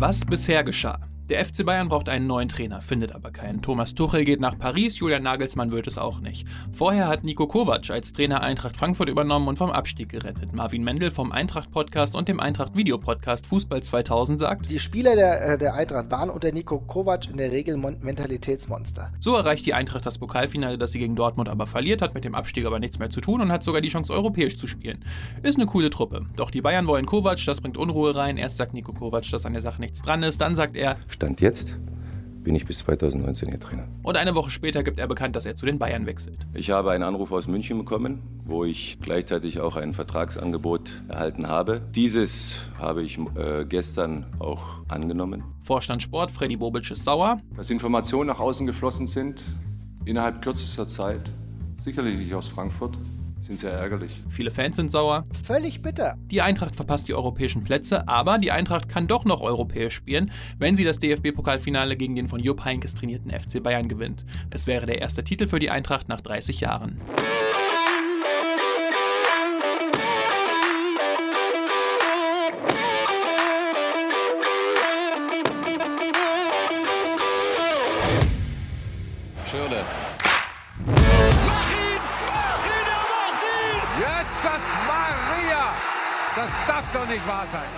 Was bisher geschah? Der FC Bayern braucht einen neuen Trainer, findet aber keinen. Thomas Tuchel geht nach Paris, Julian Nagelsmann wird es auch nicht. Vorher hat Nico Kovac als Trainer Eintracht Frankfurt übernommen und vom Abstieg gerettet. Marvin Mendel vom Eintracht-Podcast und dem Eintracht-Video-Podcast Fußball 2000 sagt: Die Spieler der, äh, der Eintracht waren unter Nico Kovac in der Regel Mon Mentalitätsmonster. So erreicht die Eintracht das Pokalfinale, das sie gegen Dortmund aber verliert, hat mit dem Abstieg aber nichts mehr zu tun und hat sogar die Chance, europäisch zu spielen. Ist eine coole Truppe. Doch die Bayern wollen Kovac, das bringt Unruhe rein. Erst sagt Nico Kovac, dass an der Sache nichts dran ist, dann sagt er: Stand jetzt bin ich bis 2019 hier Trainer. Und eine Woche später gibt er bekannt, dass er zu den Bayern wechselt. Ich habe einen Anruf aus München bekommen, wo ich gleichzeitig auch ein Vertragsangebot erhalten habe. Dieses habe ich äh, gestern auch angenommen. Vorstand Sport, Freddy Bobic ist sauer. Dass Informationen nach außen geflossen sind, innerhalb kürzester Zeit, sicherlich nicht aus Frankfurt, sind sehr ärgerlich. Viele Fans sind sauer. Völlig bitter. Die Eintracht verpasst die europäischen Plätze, aber die Eintracht kann doch noch europäisch spielen, wenn sie das DFB-Pokalfinale gegen den von Jupp Heynckes trainierten FC Bayern gewinnt. Es wäre der erste Titel für die Eintracht nach 30 Jahren. Schirle. Das darf doch nicht wahr sein.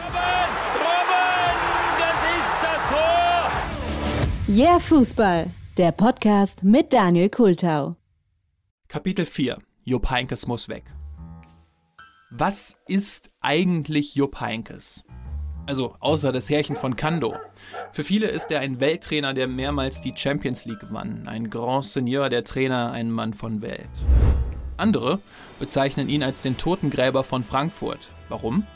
Robben, das ist das Tor! Yeah Fußball, der Podcast mit Daniel Kultau. Kapitel 4. Jupp Heynckes muss weg. Was ist eigentlich Jupp Heynckes? Also außer das Härchen von Kando. Für viele ist er ein Welttrainer, der mehrmals die Champions League gewann. Ein Grand Seigneur der Trainer, ein Mann von Welt. Andere bezeichnen ihn als den Totengräber von Frankfurt. Warum?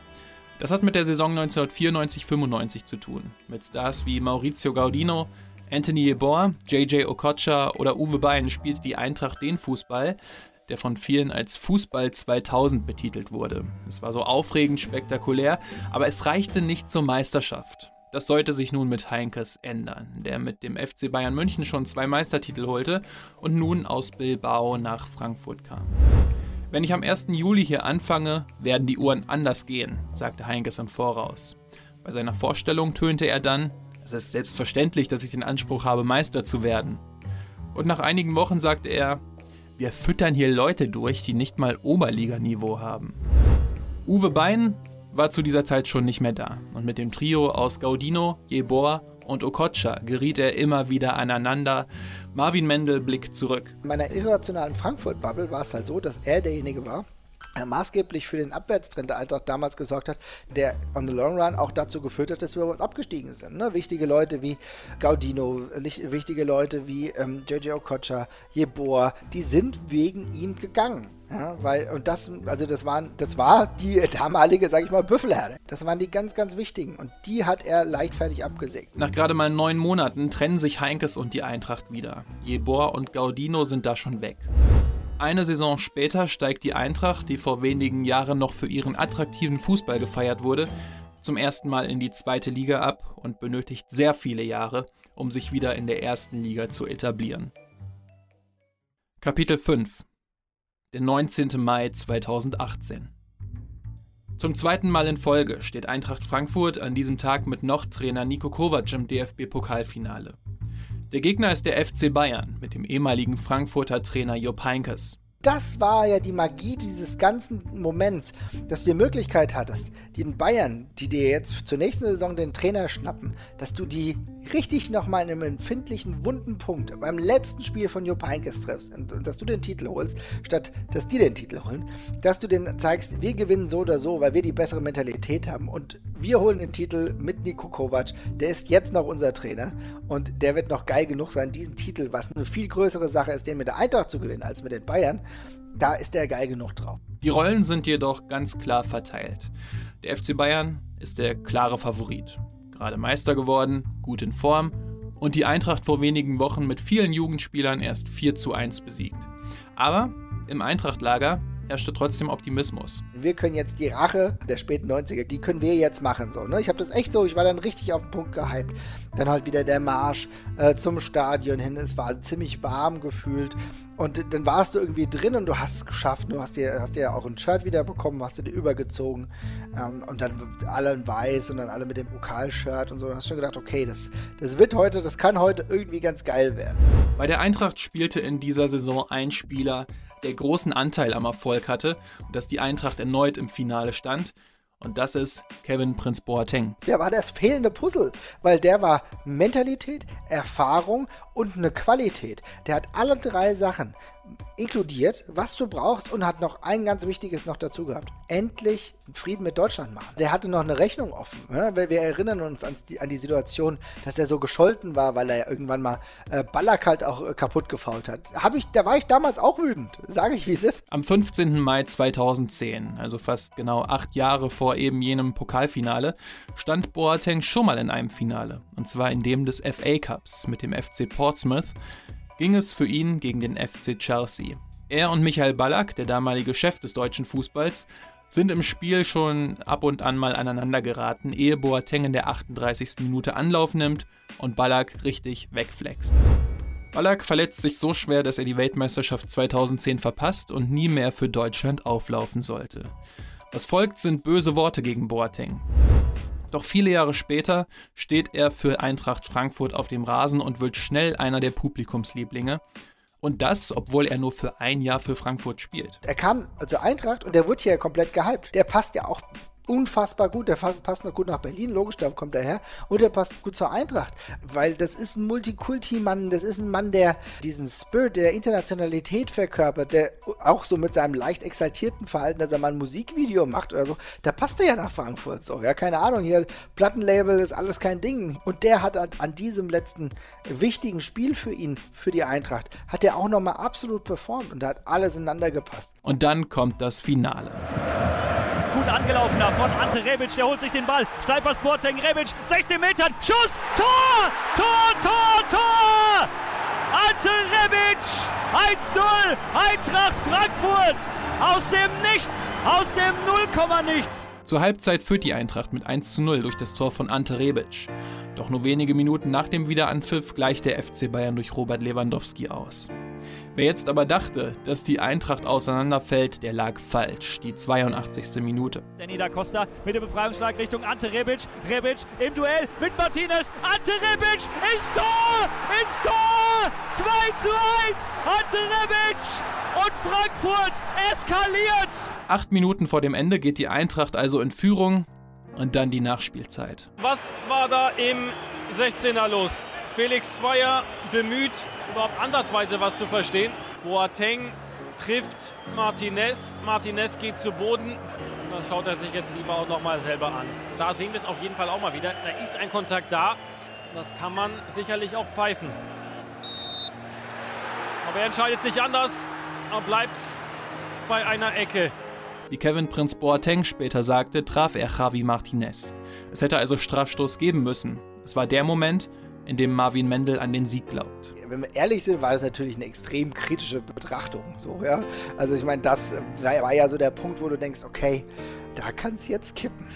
Das hat mit der Saison 1994-95 zu tun. Mit Stars wie Maurizio Gaudino, Anthony Yeboah, JJ Okocha oder Uwe Bein spielt die Eintracht den Fußball, der von vielen als Fußball 2000 betitelt wurde. Es war so aufregend spektakulär, aber es reichte nicht zur Meisterschaft. Das sollte sich nun mit Heinkes ändern, der mit dem FC Bayern München schon zwei Meistertitel holte und nun aus Bilbao nach Frankfurt kam. Wenn ich am 1. Juli hier anfange, werden die Uhren anders gehen, sagte Heinkes im Voraus. Bei seiner Vorstellung tönte er dann, es ist selbstverständlich, dass ich den Anspruch habe, Meister zu werden. Und nach einigen Wochen sagte er, wir füttern hier Leute durch, die nicht mal Oberliganiveau haben. Uwe Bein war zu dieser Zeit schon nicht mehr da und mit dem Trio aus Gaudino, Jeboa und Okocha geriet er immer wieder aneinander. Marvin Mendel blickt zurück. In meiner irrationalen Frankfurt-Bubble war es halt so, dass er derjenige war, der maßgeblich für den Abwärtstrend der Eintracht damals gesorgt hat, der on the long run auch dazu geführt hat, dass wir abgestiegen sind. Ne? Wichtige Leute wie Gaudino, wichtige Leute wie ähm, JJ Okocha, Jeboa, die sind wegen ihm gegangen. Ja, weil, und das, also das waren, das war die damalige, sag ich mal, Büffelherde. Das waren die ganz, ganz wichtigen. Und die hat er leichtfertig abgesägt. Nach gerade mal neun Monaten trennen sich Heinkes und die Eintracht wieder. Jeboa und Gaudino sind da schon weg. Eine Saison später steigt die Eintracht, die vor wenigen Jahren noch für ihren attraktiven Fußball gefeiert wurde, zum ersten Mal in die zweite Liga ab und benötigt sehr viele Jahre, um sich wieder in der ersten Liga zu etablieren. Kapitel 5 der 19. Mai 2018. Zum zweiten Mal in Folge steht Eintracht Frankfurt an diesem Tag mit Noch-Trainer Nico Kovac im DFB-Pokalfinale. Der Gegner ist der FC Bayern mit dem ehemaligen Frankfurter Trainer Jupp Heynckes. Das war ja die Magie dieses ganzen Moments, dass du die Möglichkeit hattest, den Bayern, die dir jetzt zur nächsten Saison den Trainer schnappen, dass du die richtig nochmal in einem empfindlichen, wunden Punkt beim letzten Spiel von Jupp Heynckes triffst und, und, dass du den Titel holst, statt dass die den Titel holen, dass du den zeigst, wir gewinnen so oder so, weil wir die bessere Mentalität haben. Und wir holen den Titel mit Niko Kovac, der ist jetzt noch unser Trainer und der wird noch geil genug sein, diesen Titel, was eine viel größere Sache ist, den mit der Eintracht zu gewinnen als mit den Bayern, da ist der geil genug drauf. Die Rollen sind jedoch ganz klar verteilt. Der FC Bayern ist der klare Favorit gerade Meister geworden, gut in Form und die Eintracht vor wenigen Wochen mit vielen Jugendspielern erst 4 zu 1 besiegt. Aber im Eintrachtlager herrschte trotzdem Optimismus. Wir können jetzt die Rache der späten 90er, die können wir jetzt machen. So, ne? Ich habe das echt so, ich war dann richtig auf den Punkt gehypt. Dann halt wieder der Marsch äh, zum Stadion hin. Es war ziemlich warm gefühlt. Und dann warst du irgendwie drin und du hast es geschafft. Du hast dir, hast dir auch ein Shirt wieder bekommen, hast dir übergezogen. Ähm, und dann alle in weiß und dann alle mit dem Pokalshirt und so. Du hast schon gedacht, okay, das, das wird heute, das kann heute irgendwie ganz geil werden. Bei der Eintracht spielte in dieser Saison ein Spieler, der großen Anteil am Erfolg hatte und dass die Eintracht erneut im Finale stand. Und das ist Kevin Prince Boateng. Der war das fehlende Puzzle, weil der war Mentalität, Erfahrung und eine Qualität. Der hat alle drei Sachen inkludiert, was du brauchst und hat noch ein ganz wichtiges noch dazu gehabt. Endlich Frieden mit Deutschland machen. Der hatte noch eine Rechnung offen. Ne? Wir erinnern uns an die, an die, Situation, dass er so gescholten war, weil er irgendwann mal äh, Ballack halt auch äh, kaputt gefault hat. Hab ich, da war ich damals auch wütend. Sage ich, wie es ist. Am 15. Mai 2010, also fast genau acht Jahre vor eben jenem Pokalfinale, stand Boateng schon mal in einem Finale. Und zwar in dem des FA Cups mit dem FC Portsmouth ging es für ihn gegen den FC Chelsea. Er und Michael Ballack, der damalige Chef des deutschen Fußballs, sind im Spiel schon ab und an mal aneinander geraten, ehe Boateng in der 38. Minute Anlauf nimmt und Ballack richtig wegflext. Ballack verletzt sich so schwer, dass er die Weltmeisterschaft 2010 verpasst und nie mehr für Deutschland auflaufen sollte. Was folgt, sind böse Worte gegen Boateng. Doch viele Jahre später steht er für Eintracht Frankfurt auf dem Rasen und wird schnell einer der Publikumslieblinge. Und das, obwohl er nur für ein Jahr für Frankfurt spielt. Er kam zur Eintracht und der wird hier komplett gehypt. Der passt ja auch unfassbar gut. Der passt noch gut nach Berlin, logisch, da kommt er her. Und der passt gut zur Eintracht, weil das ist ein Multikulti-Mann, das ist ein Mann, der diesen Spirit der Internationalität verkörpert, der auch so mit seinem leicht exaltierten Verhalten, dass er mal ein Musikvideo macht oder so, da passt er ja nach Frankfurt. So, ja, keine Ahnung, hier Plattenlabel ist alles kein Ding. Und der hat an, an diesem letzten wichtigen Spiel für ihn, für die Eintracht, hat er auch nochmal absolut performt und da hat alles ineinander gepasst. Und dann kommt das Finale gut angelaufen da von Ante Rebic. Der holt sich den Ball. Steipers Boateng, Rebic, 16 Metern. Schuss, Tor, Tor, Tor, Tor. Ante Rebic, 1-0, Eintracht Frankfurt. Aus dem Nichts, aus dem Nullkomma-Nichts. Zur Halbzeit führt die Eintracht mit 1 zu 0 durch das Tor von Ante Rebic. Doch nur wenige Minuten nach dem Wiederanpfiff gleicht der FC Bayern durch Robert Lewandowski aus. Wer jetzt aber dachte, dass die Eintracht auseinanderfällt, der lag falsch. Die 82. Minute. Danny da Costa mit dem Befreiungsschlag Richtung Ante Rebic. Rebic im Duell mit Martinez. Ante Rebic ins Tor! Ins Tor! 2 zu 1! Ante Rebic! Und Frankfurt eskaliert! Acht Minuten vor dem Ende geht die Eintracht also in Führung und dann die Nachspielzeit. Was war da im 16er los? Felix Zweier bemüht, überhaupt ansatzweise was zu verstehen. Boateng trifft Martinez. Martinez geht zu Boden. Dann schaut er sich jetzt lieber auch noch mal selber an. Da sehen wir es auf jeden Fall auch mal wieder. Da ist ein Kontakt da. Das kann man sicherlich auch pfeifen. Aber er entscheidet sich anders. Er bleibt bei einer Ecke. Wie Kevin Prince Boateng später sagte, traf er Javi Martinez. Es hätte also Strafstoß geben müssen. Es war der Moment, in dem Marvin Mendel an den Sieg glaubt. Wenn wir ehrlich sind, war das natürlich eine extrem kritische Betrachtung. So, ja? Also ich meine, das war ja so der Punkt, wo du denkst, okay, da kann es jetzt kippen.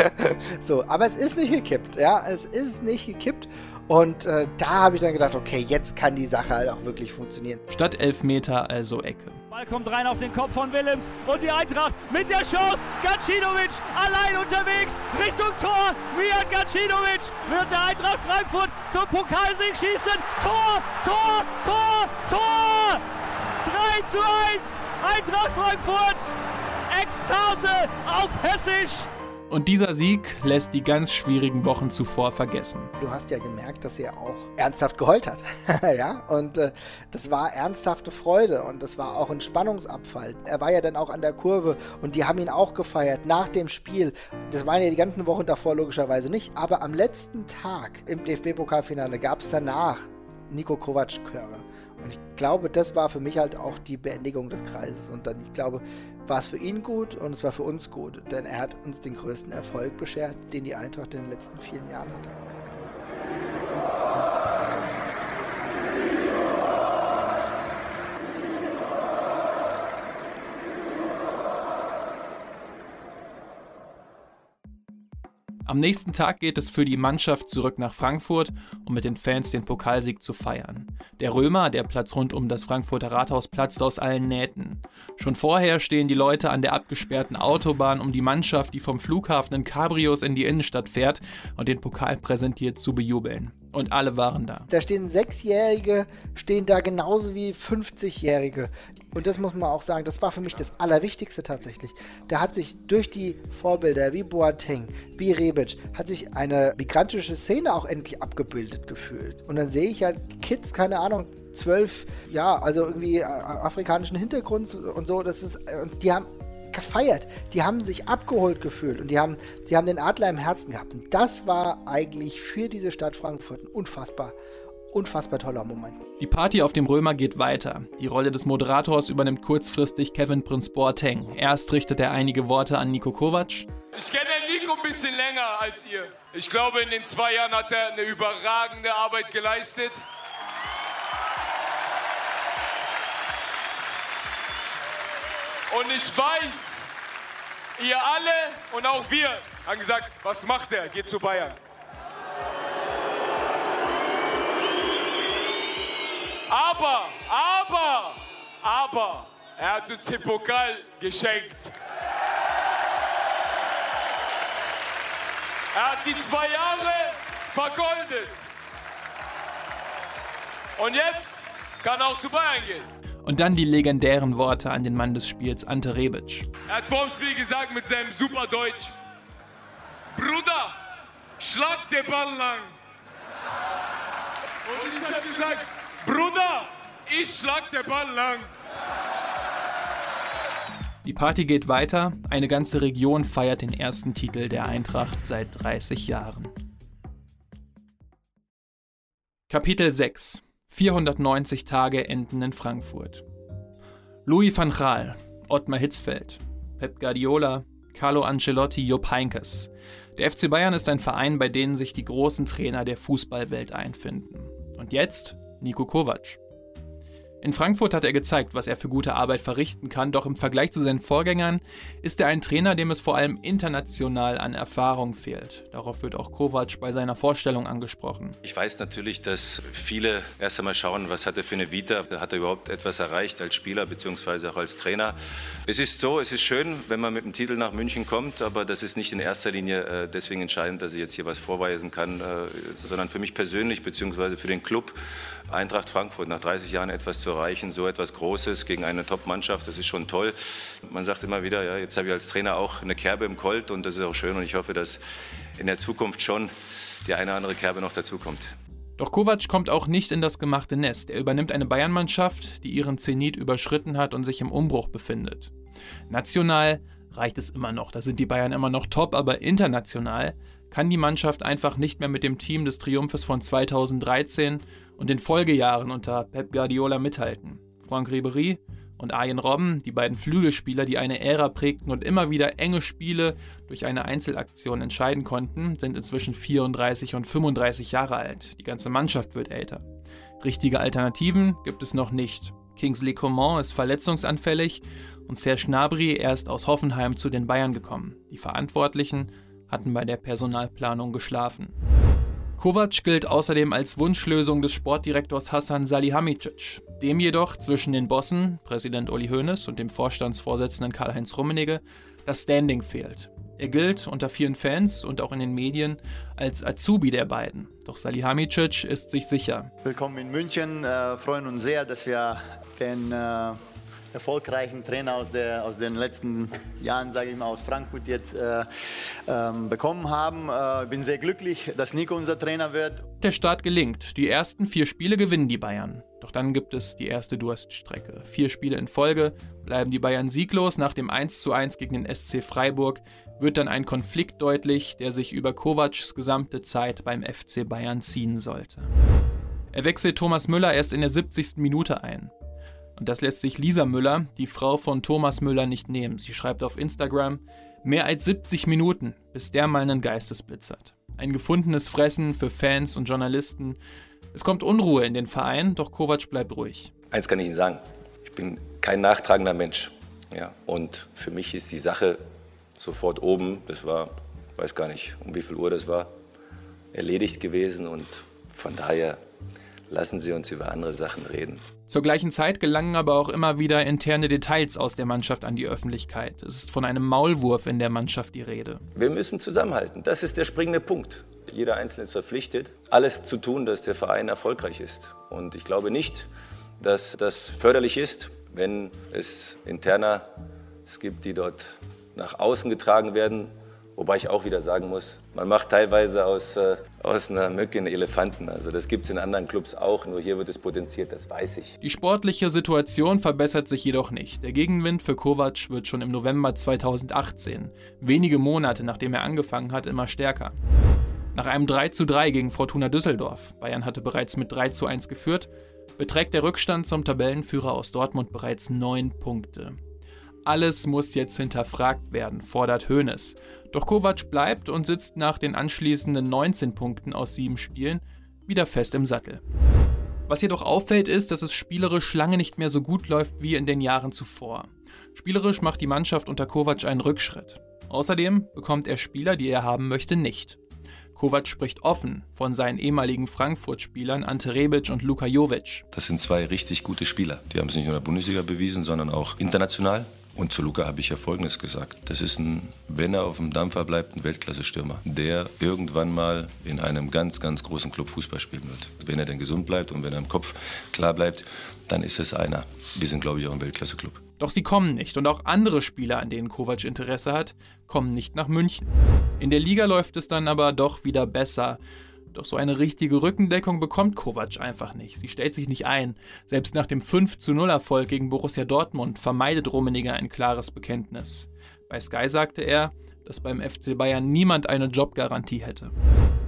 so, aber es ist nicht gekippt, ja, es ist nicht gekippt. Und äh, da habe ich dann gedacht, okay, jetzt kann die Sache halt auch wirklich funktionieren. Statt Elfmeter also Ecke. Ball kommt rein auf den Kopf von Willems und die Eintracht mit der Chance. Gacinovic allein unterwegs Richtung Tor. Mijat Gacinovic wird der Eintracht Frankfurt zum Pokalsieg schießen. Tor, Tor, Tor, Tor! 3 zu 1. Eintracht Frankfurt. Ekstase auf Hessisch. Und dieser Sieg lässt die ganz schwierigen Wochen zuvor vergessen. Du hast ja gemerkt, dass er auch ernsthaft geheult hat. ja, und äh, das war ernsthafte Freude und das war auch ein Spannungsabfall. Er war ja dann auch an der Kurve und die haben ihn auch gefeiert nach dem Spiel. Das waren ja die ganzen Wochen davor logischerweise nicht, aber am letzten Tag im DFB-Pokalfinale gab es danach Nico Kovac-Chöre. Und ich glaube, das war für mich halt auch die Beendigung des Kreises. Und dann, ich glaube, war es für ihn gut und es war für uns gut, denn er hat uns den größten Erfolg beschert, den die Eintracht in den letzten vielen Jahren hatte. Am nächsten Tag geht es für die Mannschaft zurück nach Frankfurt, um mit den Fans den Pokalsieg zu feiern. Der Römer, der Platz rund um das Frankfurter Rathaus, platzt aus allen Nähten. Schon vorher stehen die Leute an der abgesperrten Autobahn, um die Mannschaft, die vom Flughafen in Cabrios in die Innenstadt fährt und den Pokal präsentiert, zu bejubeln. Und alle waren da. Da stehen Sechsjährige, stehen da genauso wie 50-Jährige. Und das muss man auch sagen, das war für mich das Allerwichtigste tatsächlich. Da hat sich durch die Vorbilder wie Boateng, wie Rebic, hat sich eine migrantische Szene auch endlich abgebildet gefühlt. Und dann sehe ich halt Kids, keine Ahnung, zwölf, ja, also irgendwie äh, afrikanischen Hintergrund und so, das ist, und die haben gefeiert. Die haben sich abgeholt gefühlt und die haben, die haben den Adler im Herzen gehabt. Und das war eigentlich für diese Stadt Frankfurt ein unfassbar, unfassbar toller Moment. Die Party auf dem Römer geht weiter. Die Rolle des Moderators übernimmt kurzfristig Kevin Prinz Boateng. Erst richtet er einige Worte an Nico Kovac. Ich kenne Nico ein bisschen länger als ihr. Ich glaube, in den zwei Jahren hat er eine überragende Arbeit geleistet. Und ich weiß, ihr alle und auch wir haben gesagt, was macht er? Geht zu Bayern. Aber, aber, aber, er hat uns den Pokal geschenkt. Er hat die zwei Jahre vergoldet. Und jetzt kann er auch zu Bayern gehen. Und dann die legendären Worte an den Mann des Spiels, Ante Rebic. Er hat vorm Spiel gesagt mit seinem super Deutsch: Bruder, schlag den Ball lang. Und ich habe gesagt: Bruder, ich schlag den Ball lang. Die Party geht weiter. Eine ganze Region feiert den ersten Titel der Eintracht seit 30 Jahren. Kapitel 6 490 Tage enden in Frankfurt. Louis van Gaal, Ottmar Hitzfeld, Pep Guardiola, Carlo Ancelotti, Jupp Heynckes. Der FC Bayern ist ein Verein, bei dem sich die großen Trainer der Fußballwelt einfinden. Und jetzt Nico Kovac. In Frankfurt hat er gezeigt, was er für gute Arbeit verrichten kann, doch im Vergleich zu seinen Vorgängern ist er ein Trainer, dem es vor allem international an Erfahrung fehlt. Darauf wird auch Kovac bei seiner Vorstellung angesprochen. Ich weiß natürlich, dass viele erst einmal schauen, was hat er für eine Vita, hat er überhaupt etwas erreicht als Spieler bzw. auch als Trainer. Es ist so, es ist schön, wenn man mit dem Titel nach München kommt, aber das ist nicht in erster Linie äh, deswegen entscheidend, dass ich jetzt hier was vorweisen kann, äh, sondern für mich persönlich bzw. für den Club Eintracht Frankfurt nach 30 Jahren etwas zu erreichen, so etwas Großes gegen eine Top-Mannschaft, das ist schon toll. Man sagt immer wieder, ja, jetzt habe ich als Trainer auch eine Kerbe im Colt und das ist auch schön und ich hoffe, dass in der Zukunft schon die eine oder andere Kerbe noch dazukommt. Doch Kovac kommt auch nicht in das gemachte Nest. Er übernimmt eine Bayern-Mannschaft, die ihren Zenit überschritten hat und sich im Umbruch befindet. National reicht es immer noch, da sind die Bayern immer noch top, aber international kann die Mannschaft einfach nicht mehr mit dem Team des Triumphes von 2013 und den Folgejahren unter Pep Guardiola mithalten. Franck Ribéry und Arjen Robben, die beiden Flügelspieler, die eine Ära prägten und immer wieder enge Spiele durch eine Einzelaktion entscheiden konnten, sind inzwischen 34 und 35 Jahre alt. Die ganze Mannschaft wird älter. Richtige Alternativen gibt es noch nicht. Kingsley Coman ist verletzungsanfällig und Serge Gnabry erst aus Hoffenheim zu den Bayern gekommen. Die Verantwortlichen hatten bei der Personalplanung geschlafen. Kovac gilt außerdem als Wunschlösung des Sportdirektors Hassan Salihamidzic. Dem jedoch zwischen den Bossen, Präsident Uli Hoeneß und dem Vorstandsvorsitzenden Karl-Heinz Rummenigge, das Standing fehlt. Er gilt unter vielen Fans und auch in den Medien als Azubi der beiden. Doch Salihamidzic ist sich sicher. Willkommen in München. Äh, freuen uns sehr, dass wir den äh erfolgreichen Trainer aus, der, aus den letzten Jahren, sage ich mal, aus Frankfurt jetzt äh, ähm, bekommen haben. Äh, bin sehr glücklich, dass Nico unser Trainer wird. Der Start gelingt. Die ersten vier Spiele gewinnen die Bayern. Doch dann gibt es die erste Durststrecke. Vier Spiele in Folge bleiben die Bayern sieglos. Nach dem 1:1 gegen den SC Freiburg wird dann ein Konflikt deutlich, der sich über Kovacs gesamte Zeit beim FC Bayern ziehen sollte. Er wechselt Thomas Müller erst in der 70. Minute ein. Und das lässt sich Lisa Müller, die Frau von Thomas Müller, nicht nehmen. Sie schreibt auf Instagram, mehr als 70 Minuten, bis der mal einen Geistesblitz hat. Ein gefundenes Fressen für Fans und Journalisten. Es kommt Unruhe in den Verein, doch Kovac bleibt ruhig. Eins kann ich Ihnen sagen, ich bin kein nachtragender Mensch. Ja, und für mich ist die Sache sofort oben. Das war weiß gar nicht, um wie viel Uhr das war, erledigt gewesen und von daher lassen Sie uns über andere Sachen reden. Zur gleichen Zeit gelangen aber auch immer wieder interne Details aus der Mannschaft an die Öffentlichkeit. Es ist von einem Maulwurf in der Mannschaft die Rede. Wir müssen zusammenhalten. Das ist der springende Punkt. Jeder Einzelne ist verpflichtet, alles zu tun, dass der Verein erfolgreich ist. Und ich glaube nicht, dass das förderlich ist, wenn es interner es gibt, die dort nach außen getragen werden, Wobei ich auch wieder sagen muss, man macht teilweise aus, äh, aus einer Mücke einen Elefanten. Also das gibt es in anderen Clubs auch, nur hier wird es potenziert, das weiß ich. Die sportliche Situation verbessert sich jedoch nicht. Der Gegenwind für Kovac wird schon im November 2018, wenige Monate nachdem er angefangen hat, immer stärker. Nach einem 3:3 gegen Fortuna Düsseldorf, Bayern hatte bereits mit 3:1 geführt, beträgt der Rückstand zum Tabellenführer aus Dortmund bereits 9 Punkte. Alles muss jetzt hinterfragt werden, fordert Hoeneß. Doch Kovac bleibt und sitzt nach den anschließenden 19 Punkten aus sieben Spielen wieder fest im Sattel. Was jedoch auffällt, ist, dass es spielerisch lange nicht mehr so gut läuft wie in den Jahren zuvor. Spielerisch macht die Mannschaft unter Kovac einen Rückschritt. Außerdem bekommt er Spieler, die er haben möchte, nicht. Kovac spricht offen von seinen ehemaligen Frankfurt-Spielern Ante Rebic und Luka Jovic. Das sind zwei richtig gute Spieler. Die haben es nicht nur in der Bundesliga bewiesen, sondern auch international. Und zu Luca habe ich ja Folgendes gesagt. Das ist ein, wenn er auf dem Dampfer bleibt, ein Weltklasse-Stürmer, der irgendwann mal in einem ganz, ganz großen Club Fußball spielen wird. Wenn er denn gesund bleibt und wenn er im Kopf klar bleibt, dann ist es einer. Wir sind, glaube ich, auch ein Weltklasse-Club. Doch sie kommen nicht und auch andere Spieler, an denen Kovac Interesse hat, kommen nicht nach München. In der Liga läuft es dann aber doch wieder besser. Doch so eine richtige Rückendeckung bekommt Kovac einfach nicht. Sie stellt sich nicht ein. Selbst nach dem 5 0 Erfolg gegen Borussia Dortmund vermeidet Rummenigge ein klares Bekenntnis. Bei Sky sagte er, dass beim FC Bayern niemand eine Jobgarantie hätte.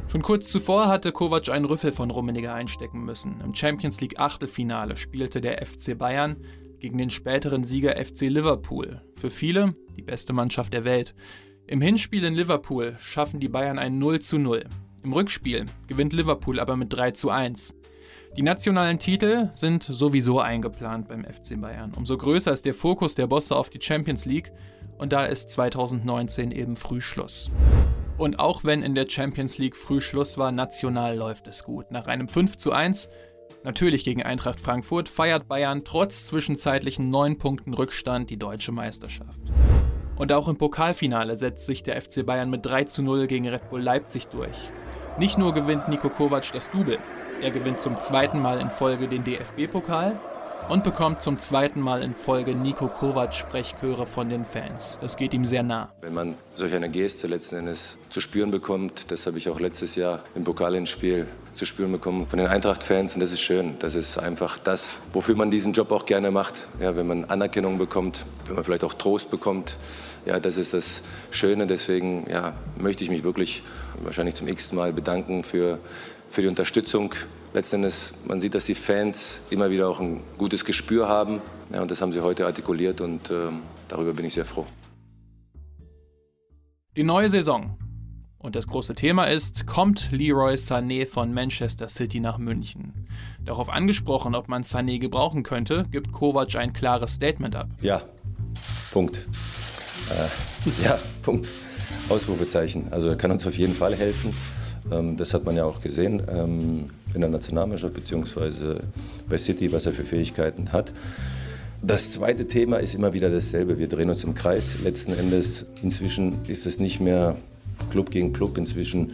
Schon kurz zuvor hatte Kovac einen Rüffel von Rummenigge einstecken müssen. Im Champions League Achtelfinale spielte der FC Bayern gegen den späteren Sieger FC Liverpool. Für viele die beste Mannschaft der Welt. Im Hinspiel in Liverpool schaffen die Bayern ein 0 zu 0. Im Rückspiel gewinnt Liverpool aber mit 3 zu 1. Die nationalen Titel sind sowieso eingeplant beim FC Bayern. Umso größer ist der Fokus der Bosse auf die Champions League und da ist 2019 eben Frühschluss. Und auch wenn in der Champions League Frühschluss war, national läuft es gut. Nach einem 5 zu 1, natürlich gegen Eintracht Frankfurt, feiert Bayern trotz zwischenzeitlichen 9 Punkten Rückstand die deutsche Meisterschaft. Und auch im Pokalfinale setzt sich der FC Bayern mit 3 zu 0 gegen Red Bull Leipzig durch. Nicht nur gewinnt Nico Kovac das Double, er gewinnt zum zweiten Mal in Folge den DFB-Pokal und bekommt zum zweiten Mal in Folge Nico Kovac Sprechchöre von den Fans. Das geht ihm sehr nah. Wenn man solch eine Geste letzten Endes zu spüren bekommt, das habe ich auch letztes Jahr im Pokalendspiel zu spüren bekommen von den Eintracht-Fans und das ist schön. Das ist einfach das, wofür man diesen Job auch gerne macht. Ja, wenn man Anerkennung bekommt, wenn man vielleicht auch Trost bekommt, ja, das ist das Schöne. Deswegen ja, möchte ich mich wirklich wahrscheinlich zum x Mal bedanken für, für die Unterstützung. Letztendlich, man sieht, dass die Fans immer wieder auch ein gutes Gespür haben. Ja, und das haben sie heute artikuliert und äh, darüber bin ich sehr froh. Die neue Saison. Und das große Thema ist, kommt Leroy Sané von Manchester City nach München? Darauf angesprochen, ob man Sané gebrauchen könnte, gibt Kovac ein klares Statement ab. Ja, Punkt. Äh, ja, Punkt. Ausrufezeichen. Also er kann uns auf jeden Fall helfen. Ähm, das hat man ja auch gesehen ähm, in der Nationalmannschaft bzw. bei City, was er für Fähigkeiten hat. Das zweite Thema ist immer wieder dasselbe. Wir drehen uns im Kreis. Letzten Endes, inzwischen ist es nicht mehr Club gegen Club. Inzwischen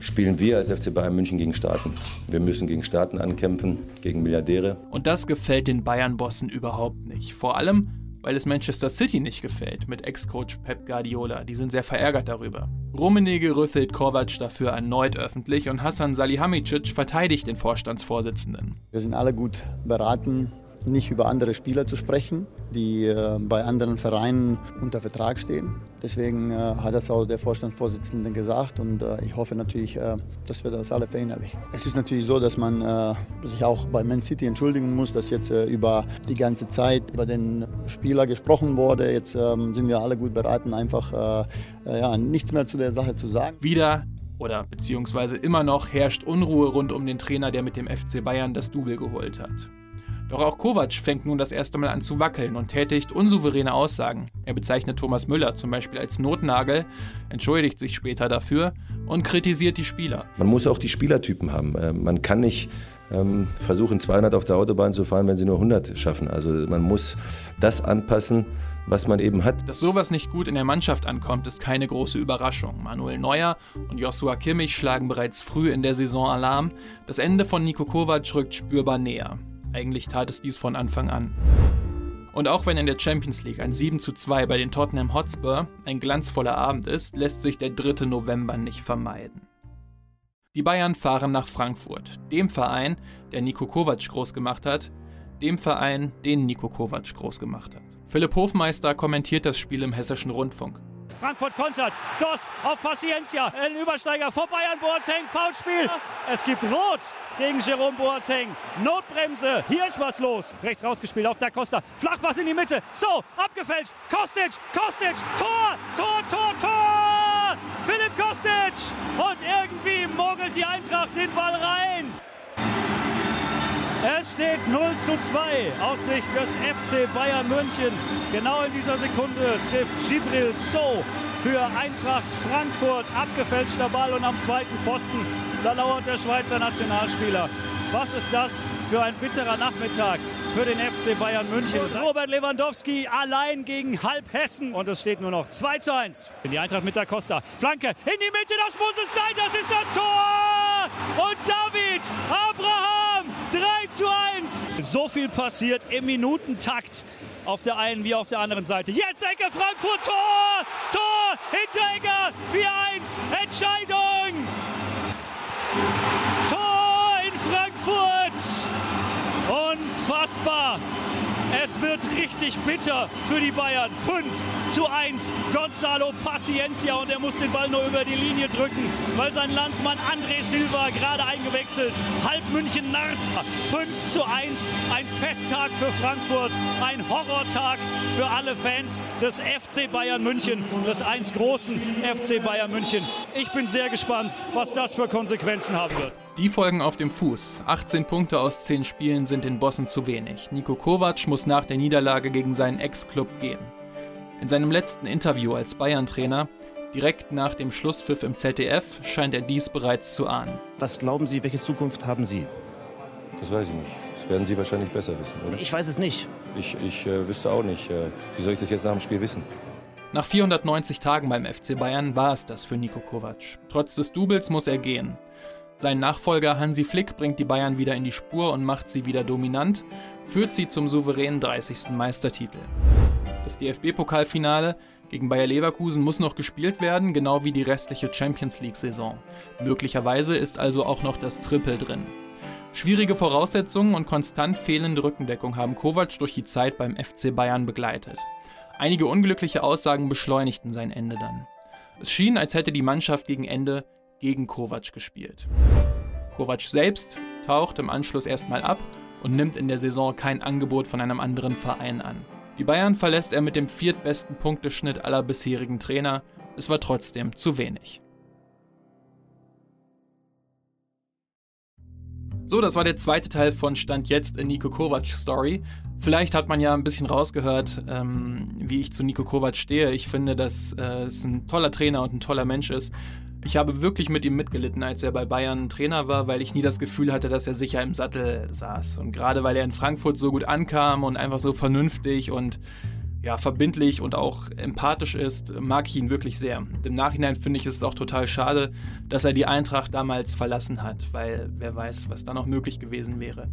spielen wir als FC Bayern München gegen Staaten. Wir müssen gegen Staaten ankämpfen, gegen Milliardäre. Und das gefällt den Bayern-Bossen überhaupt nicht. Vor allem, weil es Manchester City nicht gefällt mit Ex-Coach Pep Guardiola. Die sind sehr verärgert darüber. Rummenigge rüffelt Kovac dafür erneut öffentlich und Hassan Salihamidzic verteidigt den Vorstandsvorsitzenden. Wir sind alle gut beraten, nicht über andere Spieler zu sprechen, die äh, bei anderen Vereinen unter Vertrag stehen. Deswegen äh, hat das auch der Vorstandsvorsitzende gesagt und äh, ich hoffe natürlich, dass wir das alle verinnerlichen. Es ist natürlich so, dass man sich auch bei Man City entschuldigen muss, dass jetzt über die ganze Zeit über den Spieler gesprochen wurde. Jetzt ähm, sind wir alle gut beraten, einfach ja, nichts mehr zu der Sache zu sagen. Wieder oder beziehungsweise immer noch herrscht Unruhe rund um den Trainer, der mit dem FC Bayern das Double geholt hat. Doch auch Kovac fängt nun das erste Mal an zu wackeln und tätigt unsouveräne Aussagen. Er bezeichnet Thomas Müller zum Beispiel als Notnagel, entschuldigt sich später dafür und kritisiert die Spieler. Man muss auch die Spielertypen haben. Äh, man kann nicht ähm, versuchen, 200 auf der Autobahn zu fahren, wenn sie nur 100 schaffen. Also man muss das anpassen, was man eben hat. Dass sowas nicht gut in der Mannschaft ankommt, ist keine große Überraschung. Manuel Neuer und Joshua Kimmich schlagen bereits früh in der Saison Alarm. Das Ende von Niko Kovac rückt spürbar näher. Eigentlich tat es dies von Anfang an. Und auch wenn in der Champions League ein 7 zu 2 bei den Tottenham Hotspur ein glanzvoller Abend ist, lässt sich der 3. November nicht vermeiden. Die Bayern fahren nach Frankfurt, dem Verein, der Niko Kovac groß gemacht hat, dem Verein, den Niko Kovac groß gemacht hat. Philipp Hofmeister kommentiert das Spiel im Hessischen Rundfunk. Frankfurt kontert. Dost auf Paciencia. Ein Übersteiger vorbei an Boateng. Foulspiel. Es gibt Rot gegen Jerome Boateng. Notbremse. Hier ist was los. Rechts rausgespielt auf der Costa. Flachpass in die Mitte. So, abgefälscht. Kostic. Kostic. Tor. Tor, Tor, Tor. Philipp Kostic. Und irgendwie mogelt die Eintracht den Ball rein. Es steht 0 zu 2 aus Sicht des FC Bayern München. Genau in dieser Sekunde trifft Gibril So für Eintracht Frankfurt. Abgefälschter Ball und am zweiten Pfosten, da lauert der Schweizer Nationalspieler. Was ist das für ein bitterer Nachmittag für den FC Bayern München? Robert Lewandowski allein gegen halb Hessen und es steht nur noch 2 zu 1. In die Eintracht mit der Costa. Flanke in die Mitte, das muss es sein, das ist das Tor! Und David Abraham 3 zu 1. So viel passiert im Minutentakt auf der einen wie auf der anderen Seite. Jetzt Ecke Frankfurt, Tor! Tor! Hinteregger, 4-1, Entscheidung! Tor in Frankfurt! Unfassbar! Es wird richtig bitter für die Bayern. 5 zu 1. Gonzalo Paciencia und er muss den Ball nur über die Linie drücken, weil sein Landsmann André Silva gerade eingewechselt. Halb München narrt. 5 zu 1. Ein Festtag für Frankfurt. Ein Horrortag für alle Fans des FC Bayern München, des einst großen FC Bayern München. Ich bin sehr gespannt, was das für Konsequenzen haben wird. Die folgen auf dem Fuß. 18 Punkte aus 10 Spielen sind den Bossen zu wenig. Niko Kovac muss nach der Niederlage gegen seinen Ex-Club gehen. In seinem letzten Interview als Bayern-Trainer, direkt nach dem Schlusspfiff im ZDF, scheint er dies bereits zu ahnen. Was glauben Sie, welche Zukunft haben Sie? Das weiß ich nicht. Das werden Sie wahrscheinlich besser wissen, oder? Ich weiß es nicht. Ich, ich äh, wüsste auch nicht. Äh, wie soll ich das jetzt nach dem Spiel wissen? Nach 490 Tagen beim FC Bayern war es das für Niko Kovac. Trotz des Doubles muss er gehen. Sein Nachfolger Hansi Flick bringt die Bayern wieder in die Spur und macht sie wieder dominant, führt sie zum souveränen 30. Meistertitel. Das DFB-Pokalfinale gegen Bayer Leverkusen muss noch gespielt werden, genau wie die restliche Champions League-Saison. Möglicherweise ist also auch noch das Triple drin. Schwierige Voraussetzungen und konstant fehlende Rückendeckung haben Kovac durch die Zeit beim FC Bayern begleitet. Einige unglückliche Aussagen beschleunigten sein Ende dann. Es schien, als hätte die Mannschaft gegen Ende gegen Kovac gespielt. Kovac selbst taucht im Anschluss erstmal ab und nimmt in der Saison kein Angebot von einem anderen Verein an. Die Bayern verlässt er mit dem viertbesten Punkteschnitt aller bisherigen Trainer. Es war trotzdem zu wenig. So, das war der zweite Teil von Stand jetzt in Nico Kovac Story. Vielleicht hat man ja ein bisschen rausgehört, ähm, wie ich zu Nico Kovac stehe. Ich finde, dass äh, es ein toller Trainer und ein toller Mensch ist. Ich habe wirklich mit ihm mitgelitten, als er bei Bayern Trainer war, weil ich nie das Gefühl hatte, dass er sicher im Sattel saß. Und gerade weil er in Frankfurt so gut ankam und einfach so vernünftig und ja, verbindlich und auch empathisch ist, mag ich ihn wirklich sehr. Im Nachhinein finde ich es auch total schade, dass er die Eintracht damals verlassen hat, weil wer weiß, was da noch möglich gewesen wäre.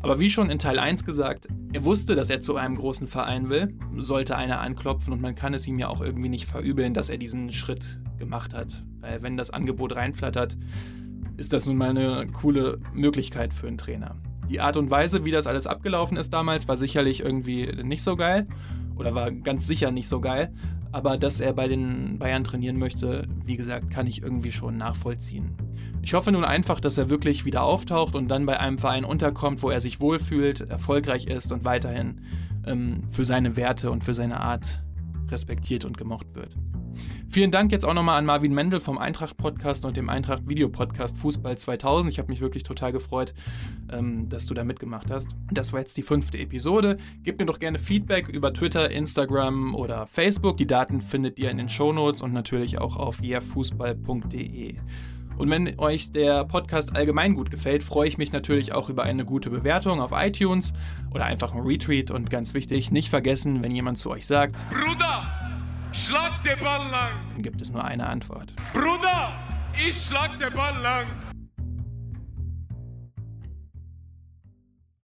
Aber wie schon in Teil 1 gesagt, er wusste, dass er zu einem großen Verein will, sollte einer anklopfen und man kann es ihm ja auch irgendwie nicht verübeln, dass er diesen Schritt gemacht hat. Weil wenn das Angebot reinflattert, ist das nun mal eine coole Möglichkeit für einen Trainer. Die Art und Weise, wie das alles abgelaufen ist damals, war sicherlich irgendwie nicht so geil oder war ganz sicher nicht so geil. Aber dass er bei den Bayern trainieren möchte, wie gesagt, kann ich irgendwie schon nachvollziehen. Ich hoffe nun einfach, dass er wirklich wieder auftaucht und dann bei einem Verein unterkommt, wo er sich wohlfühlt, erfolgreich ist und weiterhin ähm, für seine Werte und für seine Art respektiert und gemocht wird. Vielen Dank jetzt auch nochmal an Marvin Mendel vom Eintracht-Podcast und dem Eintracht-Video-Podcast Fußball 2000. Ich habe mich wirklich total gefreut, ähm, dass du da mitgemacht hast. Das war jetzt die fünfte Episode. Gebt mir doch gerne Feedback über Twitter, Instagram oder Facebook. Die Daten findet ihr in den Shownotes und natürlich auch auf yeahfußball.de. Und wenn euch der Podcast allgemein gut gefällt, freue ich mich natürlich auch über eine gute Bewertung auf iTunes oder einfach ein Retweet. Und ganz wichtig, nicht vergessen, wenn jemand zu euch sagt: Bruder, schlag den Ball lang. Dann gibt es nur eine Antwort. Bruder, ich schlag den Ball lang.